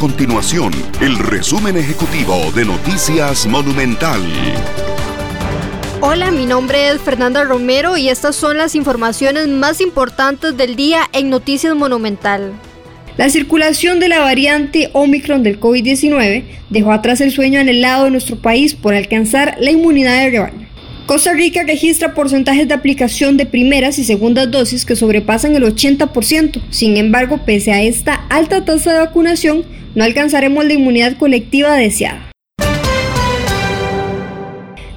continuación el resumen ejecutivo de Noticias Monumental. Hola, mi nombre es Fernanda Romero y estas son las informaciones más importantes del día en Noticias Monumental. La circulación de la variante Omicron del COVID-19 dejó atrás el sueño anhelado de nuestro país por alcanzar la inmunidad de rebaño. Costa Rica registra porcentajes de aplicación de primeras y segundas dosis que sobrepasan el 80%. Sin embargo, pese a esta alta tasa de vacunación, no alcanzaremos la inmunidad colectiva deseada.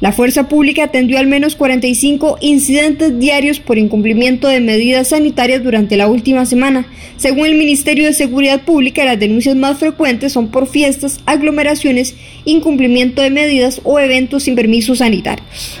La fuerza pública atendió al menos 45 incidentes diarios por incumplimiento de medidas sanitarias durante la última semana. Según el Ministerio de Seguridad Pública, las denuncias más frecuentes son por fiestas, aglomeraciones, incumplimiento de medidas o eventos sin permisos sanitarios.